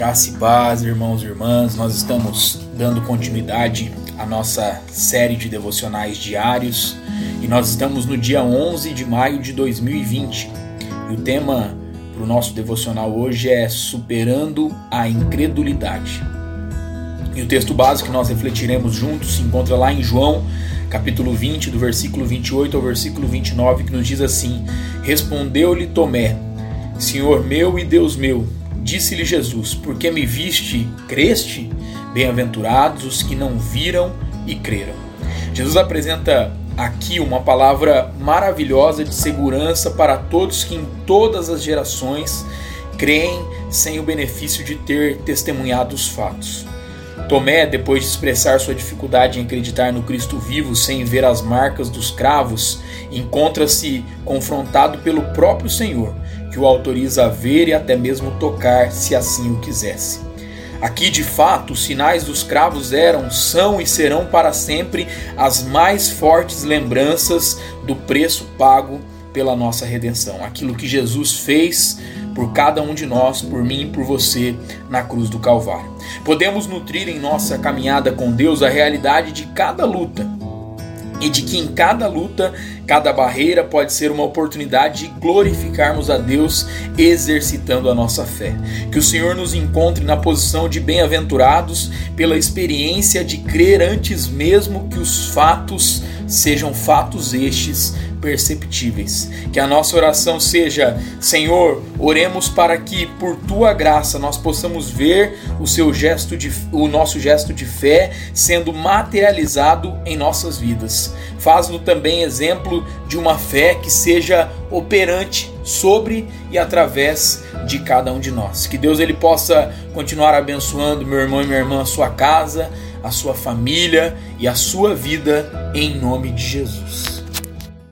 Graça e paz, irmãos e irmãs. Nós estamos dando continuidade à nossa série de devocionais diários e nós estamos no dia 11 de maio de 2020. E o tema para o nosso devocional hoje é Superando a Incredulidade. E o texto básico que nós refletiremos juntos se encontra lá em João, capítulo 20, do versículo 28 ao versículo 29, que nos diz assim: Respondeu-lhe Tomé, Senhor meu e Deus meu Disse-lhe Jesus: Porque me viste, creste? Bem-aventurados os que não viram e creram. Jesus apresenta aqui uma palavra maravilhosa de segurança para todos que em todas as gerações creem sem o benefício de ter testemunhado os fatos. Tomé, depois de expressar sua dificuldade em acreditar no Cristo vivo sem ver as marcas dos cravos, encontra-se confrontado pelo próprio Senhor, que o autoriza a ver e até mesmo tocar, se assim o quisesse. Aqui, de fato, os sinais dos cravos eram, são e serão para sempre as mais fortes lembranças do preço pago pela nossa redenção. Aquilo que Jesus fez por cada um de nós, por mim e por você na cruz do Calvário. Podemos nutrir em nossa caminhada com Deus a realidade de cada luta e de que em cada luta, cada barreira pode ser uma oportunidade de glorificarmos a Deus exercitando a nossa fé. Que o Senhor nos encontre na posição de bem-aventurados pela experiência de crer antes mesmo que os fatos sejam fatos estes perceptíveis. Que a nossa oração seja: Senhor, oremos para que por tua graça nós possamos ver o seu gesto de o nosso gesto de fé sendo materializado em nossas vidas. Faz-no também exemplo de uma fé que seja operante sobre e através de cada um de nós. Que Deus ele possa continuar abençoando meu irmão e minha irmã, a sua casa, a sua família e a sua vida em nome de Jesus.